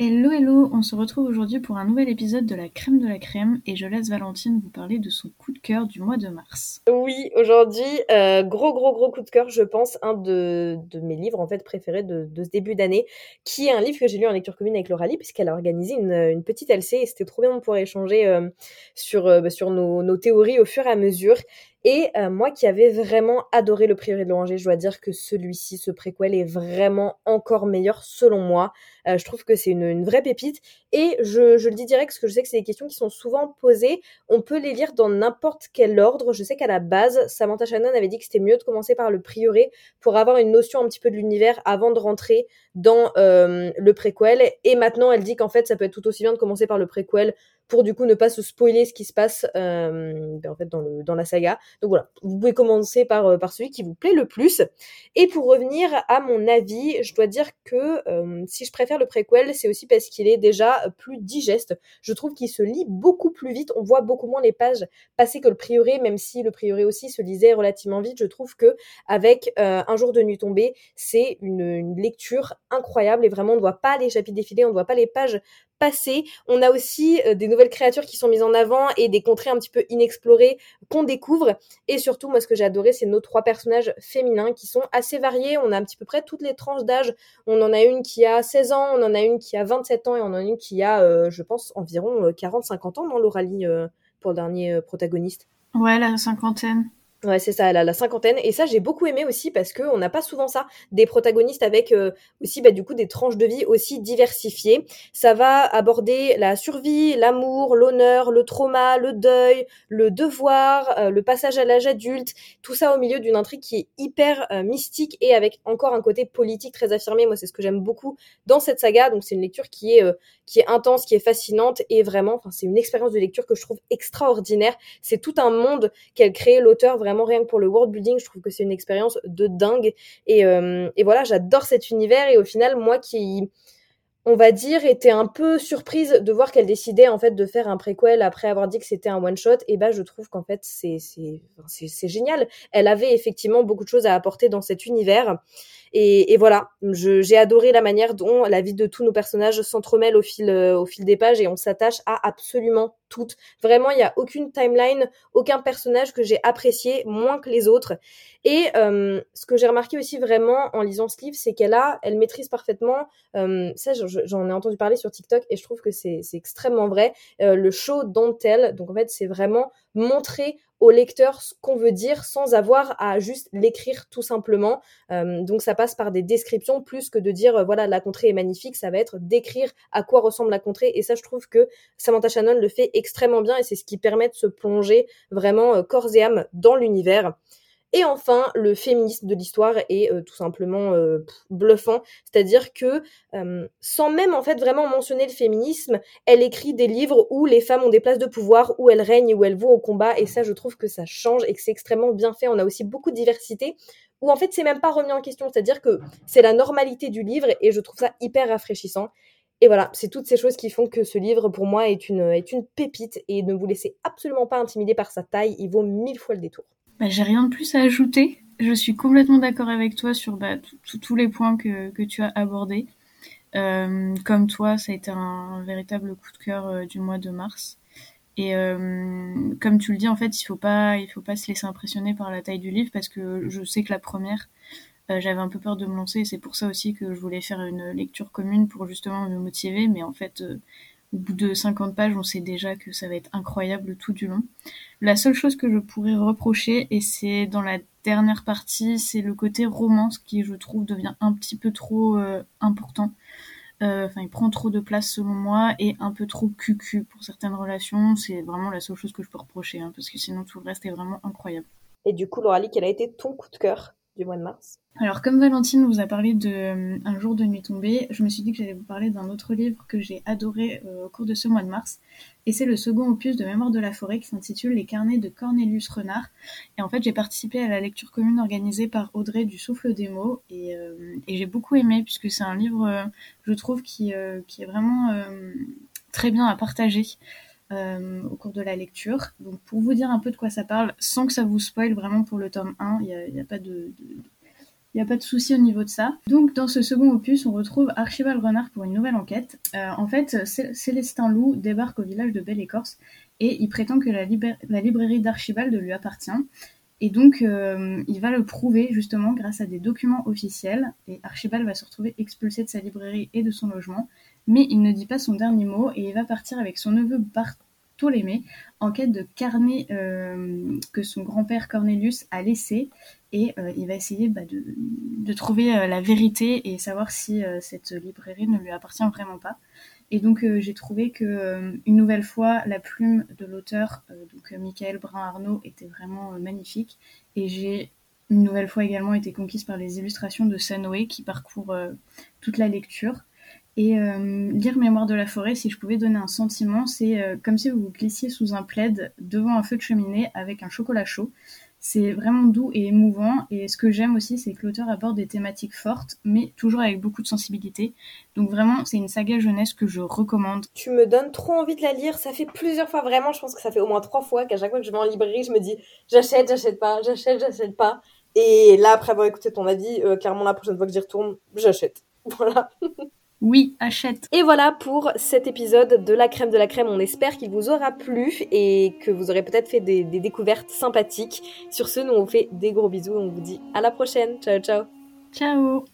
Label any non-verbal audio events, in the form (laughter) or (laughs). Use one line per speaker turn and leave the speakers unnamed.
in Hello hello, on se retrouve aujourd'hui pour un nouvel épisode de la crème de la crème et je laisse Valentine vous parler de son coup de cœur du mois de mars.
Oui, aujourd'hui, euh, gros gros gros coup de cœur, je pense, un de, mes livres en fait préférés de, ce début d'année, qui est un livre que j'ai lu en lecture commune avec Lauralie, puisqu'elle a organisé une, petite LC et c'était trop bien de pouvoir échanger euh, sur, euh, bah, sur nos, théories au fur et à mesure. Et moi qui avais vraiment adoré le Prieuré de l'Oranger, je dois dire que celui-ci, ce préquel, est vraiment encore meilleur selon moi. Je trouve que c'est une, vraie pépite. Et je, le dis direct parce que je sais que c'est des questions qui sont souvent posées. On peut les lire dans n'importe quel ordre. Je sais qu'à la base, Samantha Shannon avait dit que c'était mieux de commencer par le Prieuré pour avoir une notion un petit peu de l'univers avant de rentrer dans euh, le préquel. Et maintenant, elle dit qu'en fait, ça peut être tout aussi bien de commencer par le préquel pour du coup ne pas se spoiler ce qui se passe euh, ben, en fait dans, la saga. Donc voilà, vous pouvez commencer par, euh, par celui qui vous plaît le plus. Et pour revenir à mon avis, je dois dire que euh, si je préfère le préquel, c'est aussi parce qu'il est déjà plus digeste. Je trouve qu'il se lit beaucoup plus vite, on voit beaucoup moins les pages passer que le prioré, même si le prioré aussi se lisait relativement vite. Je trouve que avec Un jour de nuit tombée, c'est une, une lecture incroyable et vraiment on ne voit pas les chapitres défiler, on ne voit pas les pages passer. On a aussi euh, des nouvelles créatures qui sont mises en avant et des contrées un petit peu inexplorées qu'on découvre. Et surtout, moi, ce que j'ai adoré, c'est nos trois personnages féminins qui sont assez variés. On a un petit peu près toutes les tranches d'âge. On en a une qui a 16 ans, on en a une qui a 27 ans et on en a une qui a, euh, je pense, environ 40-50 euh, ans, Lauralie, euh, pour le dernier protagoniste
Ouais, la cinquantaine.
Ouais, c'est ça, la cinquantaine. Et ça, j'ai beaucoup aimé aussi parce que on n'a pas souvent ça. Des protagonistes avec euh, aussi, bah, du coup, des tranches de vie aussi diversifiées. Ça va aborder la survie, l'amour, l'honneur, le trauma, le deuil, le devoir, euh, le passage à l'âge adulte. Tout ça au milieu d'une intrigue qui est hyper euh, mystique et avec encore un côté politique très affirmé. Moi, c'est ce que j'aime beaucoup dans cette saga. Donc, c'est une lecture qui est, qui est intense, qui est fascinante et vraiment, c'est une expérience de lecture que je trouve extraordinaire. C'est tout un monde qu'elle crée, l'auteur vraiment vraiment rien que pour le world building, je trouve que c'est une expérience de dingue. Et, euh, et voilà, j'adore cet univers. Et au final, moi qui, on va dire, était un peu surprise de voir qu'elle décidait en fait de faire un préquel après avoir dit que c'était un one shot. Et ben, je trouve qu'en fait, c'est c'est génial. Elle avait effectivement beaucoup de choses à apporter dans cet univers. Et, et voilà, j'ai adoré la manière dont la vie de tous nos personnages s'entremêle au fil au fil des pages et on s'attache à absolument toutes. Vraiment, il n'y a aucune timeline, aucun personnage que j'ai apprécié moins que les autres. Et euh, ce que j'ai remarqué aussi vraiment en lisant ce livre, c'est qu'elle a, elle maîtrise parfaitement, euh, ça j'en ai entendu parler sur TikTok et je trouve que c'est extrêmement vrai, euh, le show don't tell. Donc en fait, c'est vraiment montrer au lecteur ce qu'on veut dire sans avoir à juste l'écrire tout simplement. Euh, donc ça passe par des descriptions plus que de dire euh, voilà la contrée est magnifique, ça va être d'écrire à quoi ressemble la contrée et ça je trouve que Samantha Shannon le fait extrêmement bien et c'est ce qui permet de se plonger vraiment euh, corps et âme dans l'univers. Et enfin, le féminisme de l'histoire est euh, tout simplement euh, bluffant, c'est-à-dire que euh, sans même en fait vraiment mentionner le féminisme, elle écrit des livres où les femmes ont des places de pouvoir, où elles règnent, où elles vont au combat, et ça je trouve que ça change et que c'est extrêmement bien fait. On a aussi beaucoup de diversité, où en fait c'est même pas remis en question, c'est-à-dire que c'est la normalité du livre, et je trouve ça hyper rafraîchissant. Et voilà, c'est toutes ces choses qui font que ce livre, pour moi, est une, est une pépite, et ne vous laissez absolument pas intimider par sa taille, il vaut mille fois le détour.
Bah, j'ai rien de plus à ajouter. Je suis complètement d'accord avec toi sur bah, tous les points que, que, tu as abordés. Euh, comme toi, ça a été un, véritable coup de cœur euh, du mois de mars. Et euh, comme tu le dis, en fait, il faut faut pas se laisser impressionner par la taille du livre parce que je sais que la première, j'avais un peu peur de me lancer. C'est pour ça aussi que je voulais faire une lecture commune pour justement me motiver. Mais en fait, au bout de 50 pages, on sait déjà que ça va être incroyable tout du long. La seule chose que je pourrais reprocher, et c'est dans la dernière partie, c'est le côté romance qui, je trouve, devient un petit peu trop euh, important. Euh, enfin, il prend trop de place selon moi et un peu trop cucu pour certaines relations. C'est vraiment la seule chose que je peux reprocher, hein, parce que sinon tout le reste est vraiment incroyable.
Et du coup, Lauralie, quel a été ton coup de cœur? Mois de mars
alors, comme Valentine vous a parlé de euh, Un jour de nuit tombée, je me suis dit que j'allais vous parler d'un autre livre que j'ai adoré euh, au cours de ce mois de mars. Et c'est le second opus de Mémoire de la forêt qui s'intitule Les carnets de Cornelius Renard. Et en fait, j'ai participé à la lecture commune organisée par Audrey du Souffle des mots. Et, euh, j'ai beaucoup aimé puisque c'est un livre, je trouve, qui, qui est vraiment très bien à partager. Euh, au cours de la lecture. Donc pour vous dire un peu de quoi ça parle, sans que ça vous spoil vraiment pour le tome 1, il n'y a, pas de, souci au niveau de ça. Donc, dans ce second opus, on retrouve Archibald Renard pour une nouvelle enquête. Euh, en fait, Célestin Loup débarque au village de Belle-Écorce et il prétend que la, la librairie d'Archibald lui appartient. Et donc, euh, il va le prouver justement grâce à des documents officiels. Et Archibald va se retrouver expulsé de sa librairie et de son logement. Mais il ne dit pas son dernier mot et il va partir avec son neveu Bartholoméo en quête de carnet euh, que son grand-père Cornelius a laissé et euh, il va essayer bah, de, trouver euh, la vérité et savoir si cette librairie ne lui appartient vraiment pas. Et donc j'ai trouvé que une nouvelle fois la plume de l'auteur, donc Michael Brun-Arnaud, était vraiment magnifique et j'ai une nouvelle fois également été conquise par les illustrations de Sanoé qui parcourent toute la lecture. Et lire Mémoire de la forêt, si je pouvais donner un sentiment, c'est comme si vous vous glissiez sous un plaid devant un feu de cheminée avec un chocolat chaud. C'est vraiment doux et émouvant. Et ce que j'aime aussi, c'est que l'auteur aborde des thématiques fortes, mais toujours avec beaucoup de sensibilité. Donc vraiment, c'est une saga jeunesse que je recommande.
Tu me donnes trop envie de la lire. Ça fait plusieurs fois, vraiment, je pense que ça fait au moins trois fois qu'à chaque fois que je vais en librairie, je me dis j'achète, j'achète pas, j'achète, j'achète pas. Et là, après avoir écouté ton avis, euh, clairement, la prochaine fois que j'y retourne, j'achète. (laughs) Voilà.
Oui, achète.
Et voilà pour cet épisode de la crème de la crème. On espère qu'il vous aura plu et que vous aurez peut-être fait des, des, découvertes sympathiques. Sur ce, nous on vous fait des gros bisous et on vous dit à la prochaine. Ciao, ciao.
Ciao.